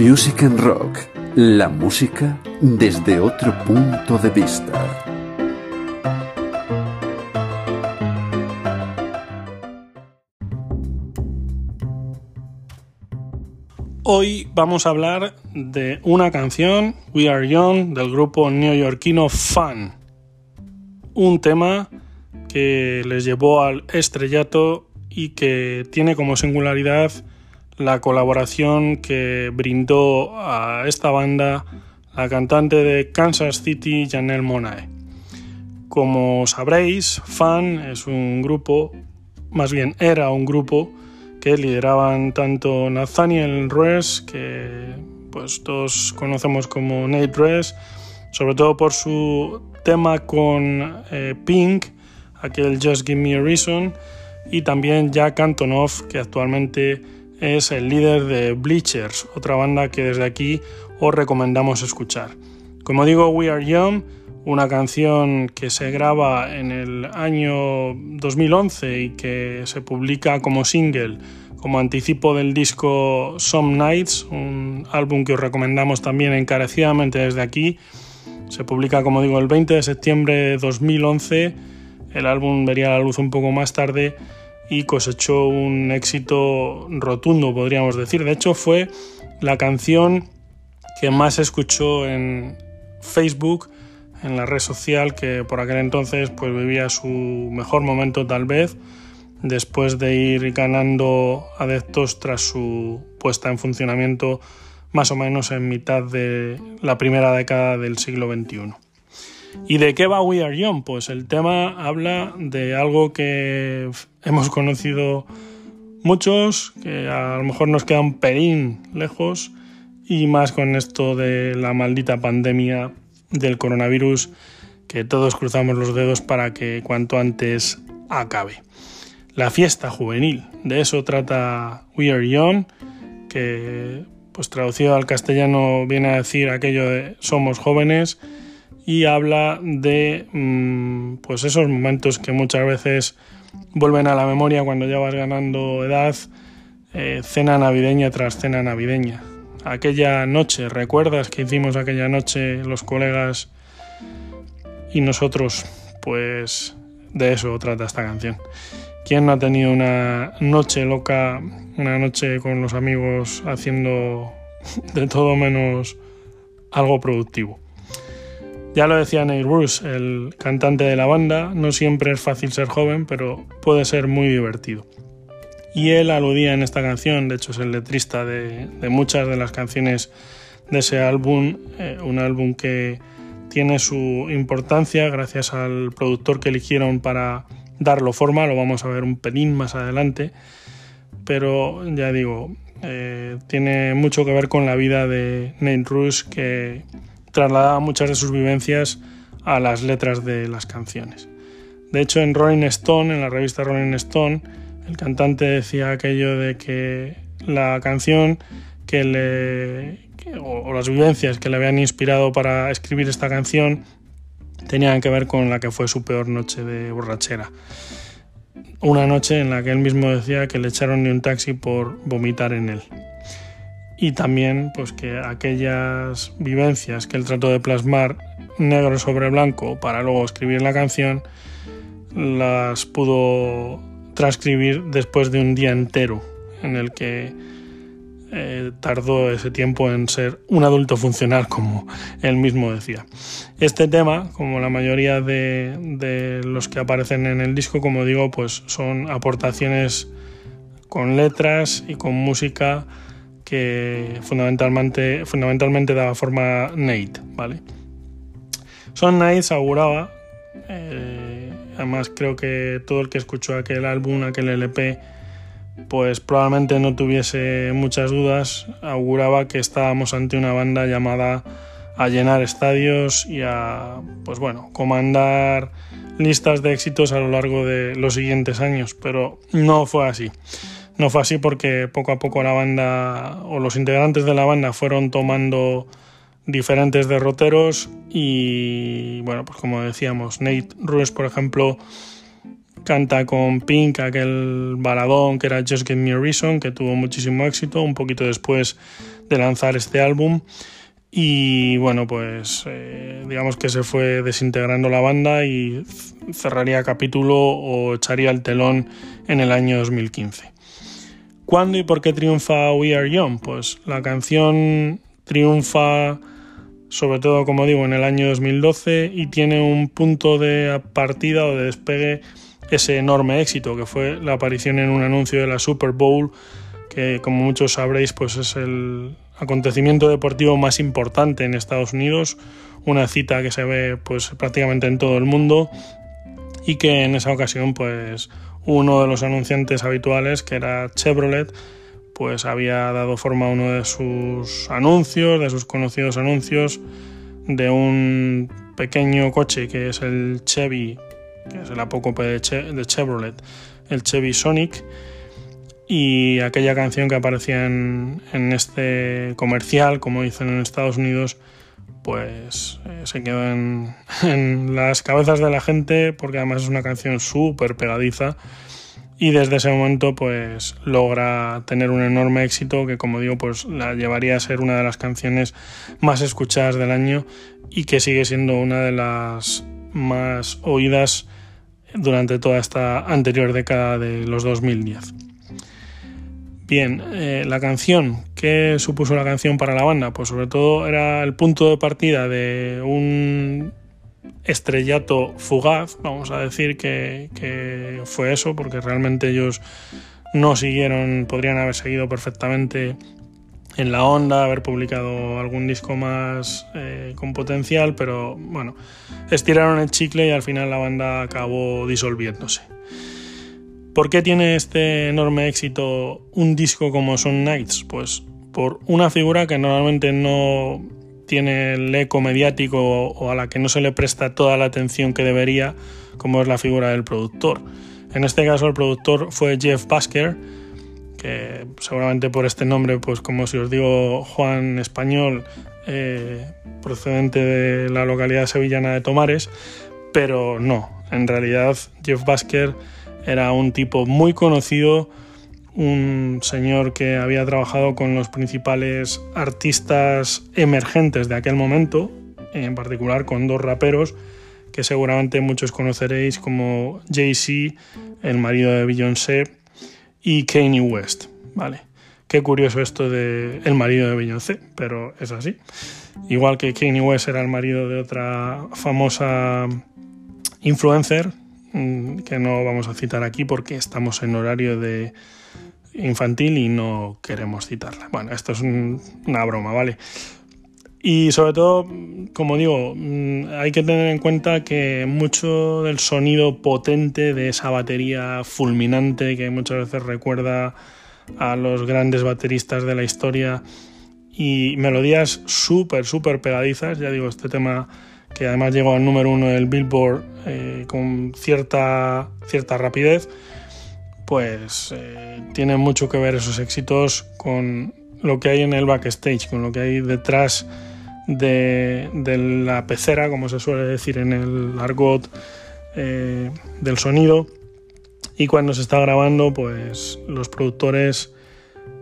Music and Rock, la música desde otro punto de vista. Hoy vamos a hablar de una canción, We Are Young, del grupo neoyorquino Fun. Un tema que les llevó al estrellato y que tiene como singularidad la colaboración que brindó a esta banda la cantante de Kansas City, Janelle Monae. Como sabréis, Fan es un grupo, más bien era un grupo que lideraban tanto Nathaniel Ruess, que pues todos conocemos como Nate Ruess, sobre todo por su tema con eh, Pink, aquel Just Give Me a Reason, y también Jack Antonoff, que actualmente es el líder de Bleachers, otra banda que desde aquí os recomendamos escuchar. Como digo, We Are Young, una canción que se graba en el año 2011 y que se publica como single, como anticipo del disco Some Nights, un álbum que os recomendamos también encarecidamente desde aquí. Se publica, como digo, el 20 de septiembre de 2011. El álbum vería la luz un poco más tarde y cosechó un éxito rotundo, podríamos decir. De hecho, fue la canción que más se escuchó en Facebook, en la red social que por aquel entonces pues vivía su mejor momento tal vez, después de ir ganando adeptos tras su puesta en funcionamiento más o menos en mitad de la primera década del siglo XXI. ¿Y de qué va We Are Young? Pues el tema habla de algo que hemos conocido muchos, que a lo mejor nos queda un pelín lejos, y más con esto de la maldita pandemia del coronavirus, que todos cruzamos los dedos para que cuanto antes acabe. La fiesta juvenil, de eso trata We Are Young, que pues traducido al castellano viene a decir aquello de somos jóvenes y habla de mm, pues esos momentos que muchas veces vuelven a la memoria cuando ya vas ganando edad, eh, cena navideña tras cena navideña. Aquella noche, ¿recuerdas que hicimos aquella noche los colegas y nosotros? Pues de eso trata esta canción. ¿Quién no ha tenido una noche loca, una noche con los amigos haciendo de todo menos algo productivo? Ya lo decía Neil Bruce, el cantante de la banda, no siempre es fácil ser joven, pero puede ser muy divertido. Y él aludía en esta canción, de hecho es el letrista de, muchas de las canciones de ese álbum, eh, un álbum que tiene su importancia gracias al productor que eligieron para darlo forma, lo vamos a ver un pelín más adelante, pero ya digo, eh, tiene mucho que ver con la vida de Nate Rush que trasladaba muchas de sus vivencias a las letras de las canciones. De hecho, en Rolling Stone, en la revista Rolling Stone, el cantante decía aquello de que la canción que le o, las vivencias que le habían inspirado para escribir esta canción tenían que ver con la que fue su peor noche de borrachera. Una noche en la que él mismo decía que le echaron ni un taxi por vomitar en él y también pues que aquellas vivencias que él trató de plasmar negro sobre blanco para luego escribir la canción las pudo transcribir después de un día entero en el que eh, tardó ese tiempo en ser un adulto funcional, como él mismo decía. Este tema, como la mayoría de, de, los que aparecen en el disco, como digo, pues son aportaciones con letras y con música que fundamentalmente, fundamentalmente daba forma Nate, ¿vale? Son Nights auguraba, eh, además creo que todo el que escuchó aquel álbum, aquel LP, pues probablemente no tuviese muchas dudas, auguraba que estábamos ante una banda llamada a llenar estadios y a, pues bueno, comandar listas de éxitos a lo largo de los siguientes años, pero no fue así. No fue así porque poco a poco la banda o los integrantes de la banda fueron tomando diferentes derroteros y bueno, pues como decíamos, Nate Ruiz, por ejemplo, canta con Pink aquel baladón que era Just Give Me a Reason, que tuvo muchísimo éxito un poquito después de lanzar este álbum. Y bueno, pues eh, digamos que se fue desintegrando la banda y cerraría capítulo o echaría el telón en el año 2015. ¿Cuándo y por qué triunfa We Are Young? Pues la canción triunfa sobre todo, como digo, en el año 2012 y tiene un punto de partida o de despegue ese enorme éxito que fue la aparición en un anuncio de la Super Bowl que como muchos sabréis pues es el acontecimiento deportivo más importante en Estados Unidos, una cita que se ve pues prácticamente en todo el mundo y que en esa ocasión pues uno de los anunciantes habituales que era Chevrolet pues había dado forma a uno de sus anuncios, de sus conocidos anuncios de un pequeño coche que es el Chevy que es el apócope de, Chevrolet, el Chevy Sonic, y aquella canción que aparecía en, este comercial, como dicen en Estados Unidos, pues eh, se quedó en, en, las cabezas de la gente porque además es una canción súper pegadiza y desde ese momento pues logra tener un enorme éxito que como digo pues la llevaría a ser una de las canciones más escuchadas del año y que sigue siendo una de las más oídas durante toda esta anterior década de los 2010. Bien, eh, la canción, ¿qué supuso la canción para la banda? Pues sobre todo era el punto de partida de un estrellato fugaz, vamos a decir que, fue eso, porque realmente ellos no siguieron, podrían haber seguido perfectamente en la onda, haber publicado algún disco más eh, con potencial, pero bueno, estiraron el chicle y al final la banda acabó disolviéndose. ¿Por qué tiene este enorme éxito un disco como Son Nights? Pues por una figura que normalmente no tiene el eco mediático o a la que no se le presta toda la atención que debería, como es la figura del productor. En este caso el productor fue Jeff Basker, que seguramente por este nombre, pues como si os digo Juan Español, eh, procedente de la localidad sevillana de Tomares, pero no, en realidad Jeff Basker era un tipo muy conocido, un señor que había trabajado con los principales artistas emergentes de aquel momento, en particular con dos raperos que seguramente muchos conoceréis como Jay-Z, el marido de Beyoncé, y Kanye West, ¿vale? Qué curioso esto de el marido de Beyoncé, pero es así. Igual que Kanye West era el marido de otra famosa influencer, que no vamos a citar aquí porque estamos en horario de infantil y no queremos citarla. Bueno, esto es una broma, ¿vale? Y sobre todo, como digo, mm, hay que tener en cuenta que mucho del sonido potente de esa batería fulminante que muchas veces recuerda a los grandes bateristas de la historia y melodías súper, súper pegadizas, ya digo, este tema que además llegó al número uno del Billboard eh, con cierta, cierta rapidez, pues eh, tiene mucho que ver esos éxitos con lo que hay en el backstage, con lo que hay detrás de, la pecera, como se suele decir en el argot eh, del sonido. Y cuando se está grabando, pues los productores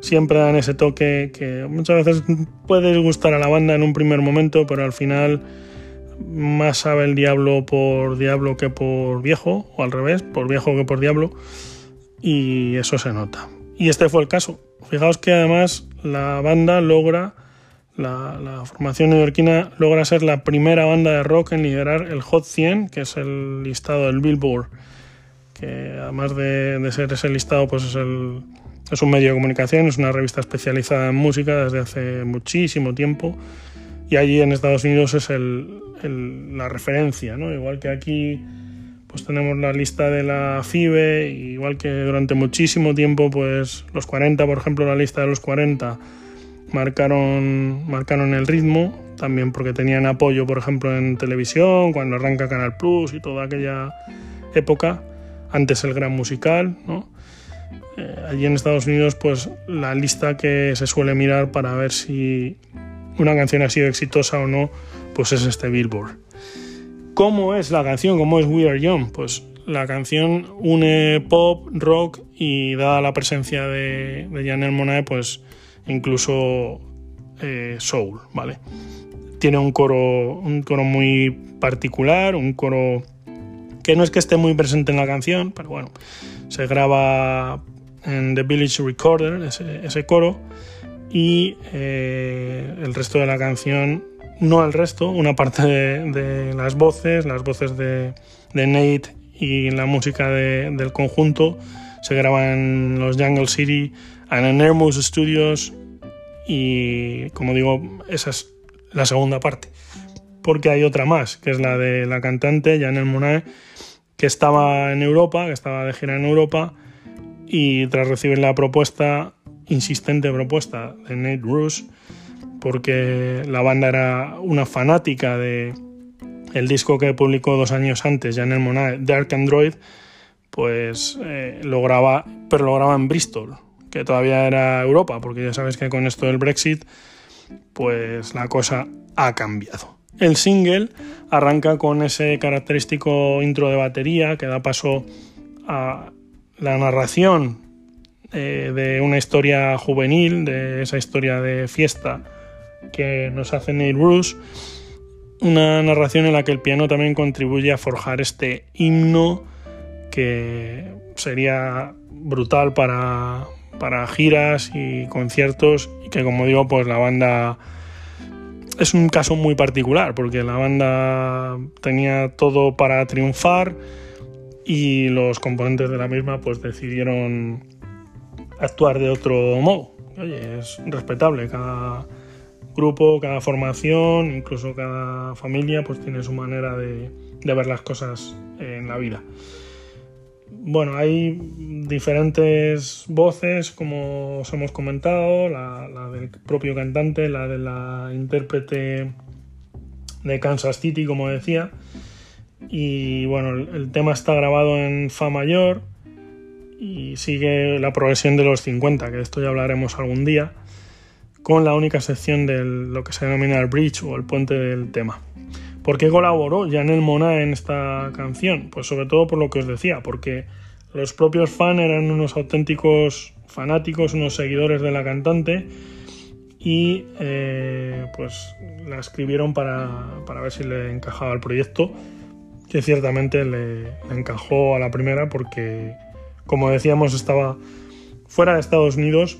siempre dan ese toque que muchas veces puede gustar a la banda en un primer momento, pero al final más sabe el diablo por diablo que por viejo, o al revés, por viejo que por diablo, y eso se nota. Y este fue el caso. Fijaos que además la banda logra la, formación neoyorquina logra ser la primera banda de rock en liderar el Hot 100, que es el listado del Billboard, que además de, ser ese listado, pues es un medio de comunicación, es una revista especializada en música desde hace muchísimo tiempo, y allí en Estados Unidos es el, la referencia, ¿no? igual que aquí pues tenemos la lista de la FIBE, igual que durante muchísimo tiempo, pues los 40, por ejemplo, la lista de los 40 marcaron, marcaron el ritmo, también porque tenían apoyo, por ejemplo, en televisión, cuando arranca Canal Plus y toda aquella época, antes el gran musical, ¿no? Eh, allí en Estados Unidos, pues la lista que se suele mirar para ver si una canción ha sido exitosa o no, pues es este Billboard. ¿Cómo es la canción? ¿Cómo es We Are Young? Pues la canción une pop, rock y dada la presencia de, de Janelle Monae, pues incluso eh, soul, ¿vale? Tiene un coro, un coro muy particular, un coro que no es que esté muy presente en la canción, pero bueno, se graba en The Village Recorder, ese, coro, y eh, el resto de la canción, no el resto, una parte de, las voces, las voces de, Nate y la música del conjunto se graba en los Jungle City, en Nermous Studios y como digo, esa es la segunda parte. Porque hay otra más, que es la de la cantante Janelle Monae, que estaba en Europa, que estaba de gira en Europa, y tras recibir la propuesta, insistente propuesta de Nate Rush, porque la banda era una fanática de el disco que publicó dos años antes, Janelle Monae, Dark Android, pues eh, lo graba, pero lo graba en Bristol, que todavía era Europa, porque ya sabes que con esto del Brexit, pues la cosa ha cambiado. El single arranca con ese característico intro de batería que da paso a la narración de una historia juvenil, de esa historia de fiesta que nos hace Neil Bruce. Una narración en la que el piano también contribuye a forjar este himno que sería brutal para, para giras y conciertos y que como digo pues la banda es un caso muy particular porque la banda tenía todo para triunfar y los componentes de la misma pues decidieron actuar de otro modo. Oye, es respetable, cada grupo, cada formación, incluso cada familia pues tiene su manera de, ver las cosas en la vida. Bueno, hay diferentes voces, como os hemos comentado, la, del propio cantante, la de la intérprete de Kansas City, como decía. Y bueno, el, tema está grabado en Fa mayor y sigue la progresión de los 50, que de esto ya hablaremos algún día, con la única sección de lo que se denomina el bridge o el puente del tema. ¿Por qué colaboró Janelle Mona en esta canción? Pues sobre todo por lo que os decía, porque los propios fans eran unos auténticos fanáticos, unos seguidores de la cantante y eh, pues la escribieron para, ver si le encajaba el proyecto, que ciertamente le, encajó a la primera porque, como decíamos, estaba fuera de Estados Unidos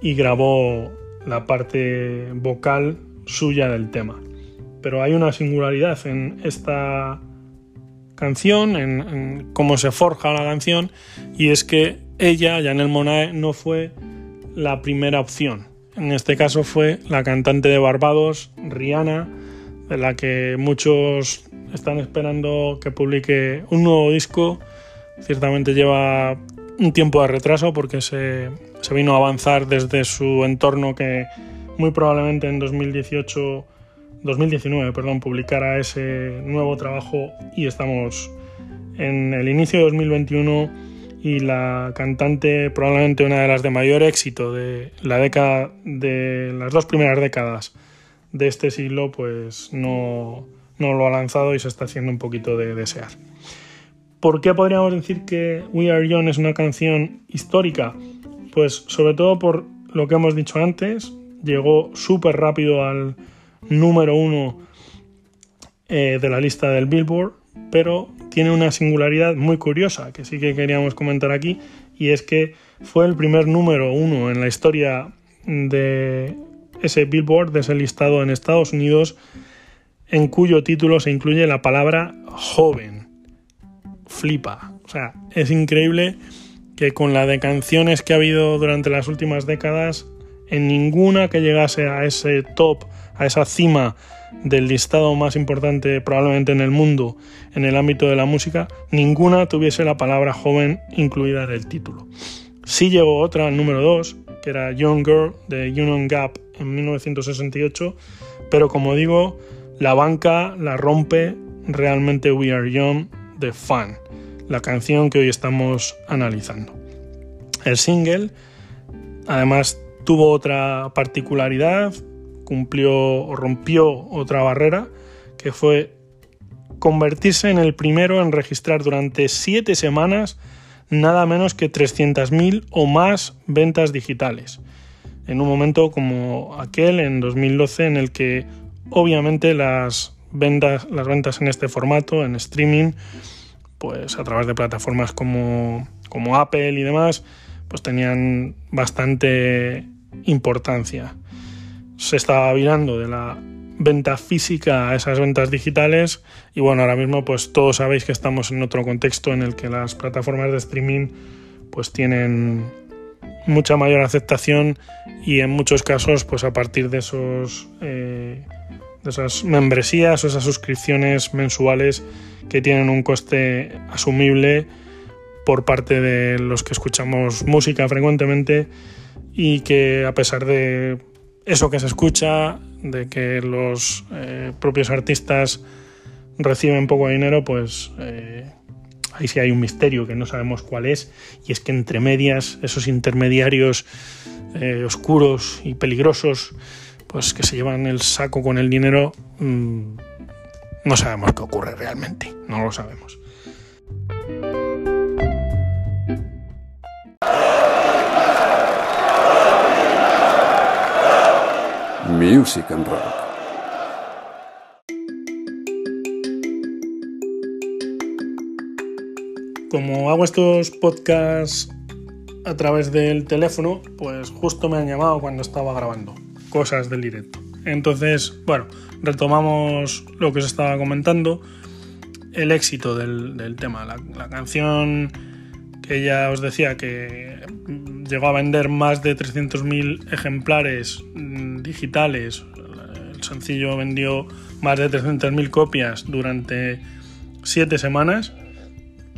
y grabó la parte vocal suya del tema pero hay una singularidad en esta canción, en, cómo se forja la canción, y es que ella, Janelle Monae, no fue la primera opción. En este caso fue la cantante de Barbados, Rihanna, de la que muchos están esperando que publique un nuevo disco. Ciertamente lleva un tiempo de retraso porque se, vino a avanzar desde su entorno que muy probablemente en 2018 2019, perdón, publicara ese nuevo trabajo y estamos en el inicio de 2021 y la cantante probablemente una de las de mayor éxito de la década de las dos primeras décadas de este siglo pues no, no lo ha lanzado y se está haciendo un poquito de desear. ¿Por qué podríamos decir que We Are Young es una canción histórica? Pues sobre todo por lo que hemos dicho antes, llegó súper rápido al número uno eh, de la lista del Billboard, pero tiene una singularidad muy curiosa que sí que queríamos comentar aquí, y es que fue el primer número uno en la historia de ese Billboard, de ese listado en Estados Unidos, en cuyo título se incluye la palabra joven. Flipa. O sea, es increíble que con la de canciones que ha habido durante las últimas décadas, en ninguna que llegase a ese top a esa cima del listado más importante probablemente en el mundo en el ámbito de la música, ninguna tuviese la palabra joven incluida en el título. Sí llegó otra, número 2, que era Young Girl de Union Gap en 1968, pero como digo, la banca la rompe realmente We Are Young de Fan, la canción que hoy estamos analizando. El single, además, tuvo otra particularidad cumplió o rompió otra barrera, que fue convertirse en el primero en registrar durante siete semanas nada menos que 300.000 o más ventas digitales. En un momento como aquel, en 2012, en el que obviamente las ventas, las ventas en este formato, en streaming, pues a través de plataformas como, como Apple y demás, pues tenían bastante importancia. Se estaba virando de la venta física a esas ventas digitales y bueno, ahora mismo pues todos sabéis que estamos en otro contexto en el que las plataformas de streaming pues tienen mucha mayor aceptación y en muchos casos pues a partir de esos eh, de esas membresías o esas suscripciones mensuales que tienen un coste asumible por parte de los que escuchamos música frecuentemente y que a pesar de eso que se escucha, de que los eh, propios artistas reciben poco dinero, pues eh, ahí sí hay un misterio que no sabemos cuál es, y es que entre medias, esos intermediarios eh, oscuros y peligrosos, pues que se llevan el saco con el dinero, mm, no sabemos qué ocurre realmente, no lo sabemos. Music and Rock. Como hago estos podcasts a través del teléfono, pues justo me han llamado cuando estaba grabando cosas del directo. Entonces, bueno, retomamos lo que os estaba comentando, el éxito del, tema, la, la canción que ya os decía que llegó a vender más de 300.000 ejemplares mm, digitales. El sencillo vendió más de 300.000 copias durante 7 semanas.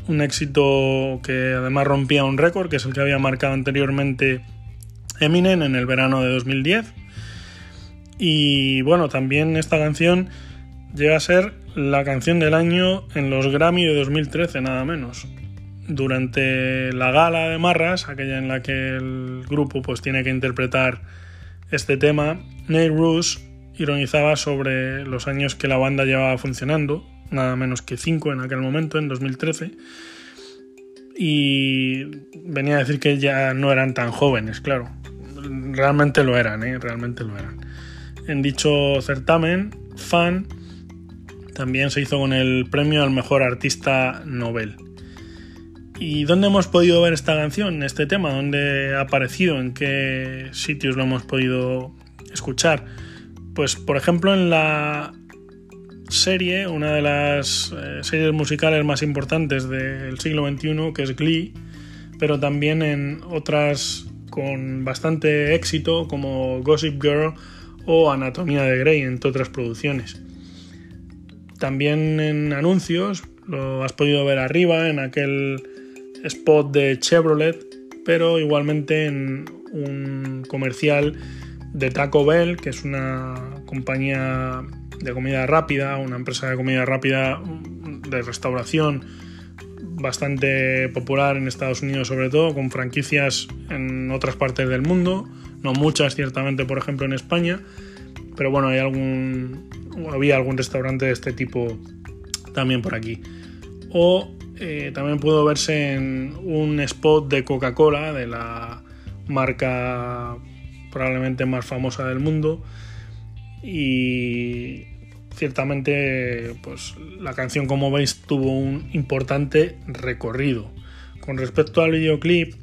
Un éxito que además rompía un récord, que es el que había marcado anteriormente Eminem en el verano de 2010. Y bueno, también esta canción llega a ser la canción del año en los Grammy de 2013, nada menos durante la gala de Marras, aquella en la que el grupo pues, tiene que interpretar este tema, Nate Roos ironizaba sobre los años que la banda llevaba funcionando, nada menos que cinco en aquel momento, en 2013, y venía a decir que ya no eran tan jóvenes, claro. Realmente lo eran, ¿eh? realmente lo eran. En dicho certamen, Fan también se hizo con el premio al mejor artista Nobel. ¿Y dónde hemos podido ver esta canción, este tema? ¿Dónde ha aparecido? ¿En qué sitios lo hemos podido escuchar? Pues por ejemplo en la serie, una de las eh, series musicales más importantes del siglo XXI, que es Glee, pero también en otras con bastante éxito como Gossip Girl o Anatomía de Grey, entre otras producciones. También en anuncios, lo has podido ver arriba, en aquel spot de Chevrolet, pero igualmente en un comercial de Taco Bell, que es una compañía de comida rápida, una empresa de comida rápida de restauración bastante popular en Estados Unidos sobre todo, con franquicias en otras partes del mundo, no muchas ciertamente, por ejemplo en España, pero bueno, hay algún había algún restaurante de este tipo también por aquí. O eh, también pudo verse en un spot de Coca-Cola, de la marca probablemente más famosa del mundo. Y ciertamente, pues la canción, como veis, tuvo un importante recorrido. Con respecto al videoclip,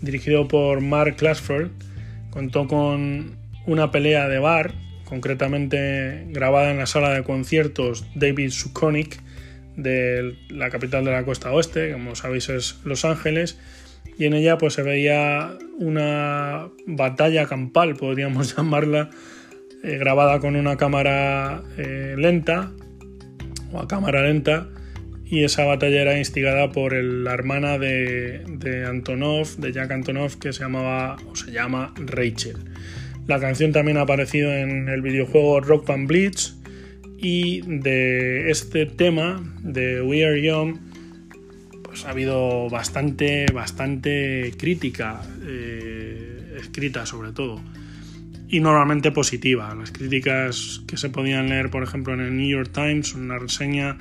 dirigido por Mark Glassford, contó con una pelea de bar, concretamente grabada en la sala de conciertos David Sukonic de la capital de la costa oeste, como sabéis es Los Ángeles, y en ella pues se veía una batalla campal, podríamos llamarla, eh, grabada con una cámara eh, lenta o a cámara lenta, y esa batalla era instigada por la hermana de, Antonov, de Jack Antonov, que se llamaba o se llama Rachel. La canción también ha aparecido en el videojuego Rock Band Blitz y de este tema, de We Are Young, pues ha habido bastante, bastante crítica eh, escrita sobre todo. Y normalmente positiva. Las críticas que se podían leer, por ejemplo, en el New York Times, una reseña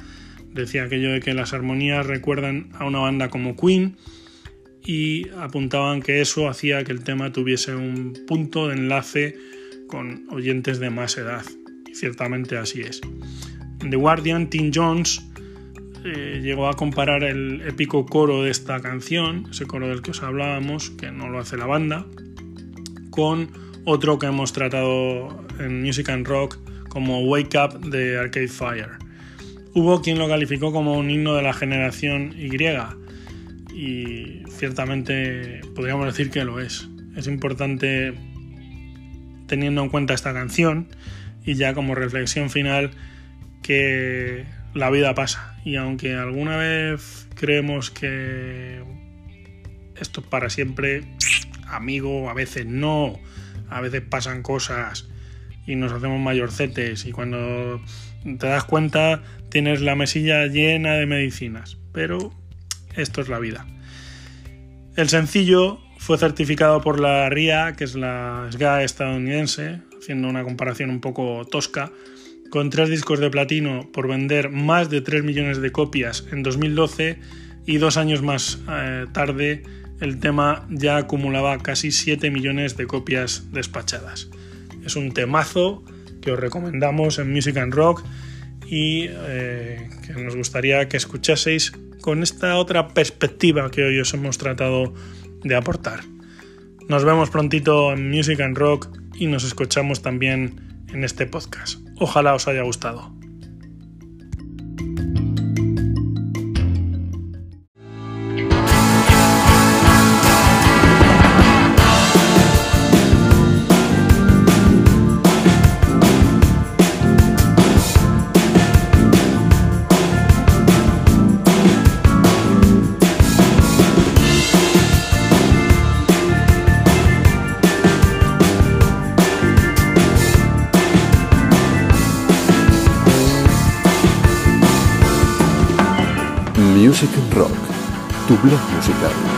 decía aquello de que las armonías recuerdan a una banda como Queen y apuntaban que eso hacía que el tema tuviese un punto de enlace con oyentes de más edad. Y ciertamente así es. En The Guardian, Tim Jones eh, llegó a comparar el épico coro de esta canción, ese coro del que os hablábamos, que no lo hace la banda, con otro que hemos tratado en Music and Rock como Wake Up de Arcade Fire. Hubo quien lo calificó como un himno de la generación Y y ciertamente podríamos decir que lo es. Es importante teniendo en cuenta esta canción y ya como reflexión final que la vida pasa y aunque alguna vez creemos que esto es para siempre, amigo, a veces no, a veces pasan cosas y nos hacemos mayorcetes y cuando te das cuenta tienes la mesilla llena de medicinas, pero esto es la vida. El sencillo fue certificado por la RIA, que es la SGA estadounidense, haciendo una comparación un poco tosca, con tres discos de platino por vender más de 3 millones de copias en 2012 y dos años más eh, tarde el tema ya acumulaba casi 7 millones de copias despachadas. Es un temazo que os recomendamos en Music and Rock y eh, que nos gustaría que escuchaseis con esta otra perspectiva que hoy os hemos tratado de aportar. Nos vemos prontito en Music and Rock y nos escuchamos también en este podcast. Ojalá os haya gustado. Tu blog musical.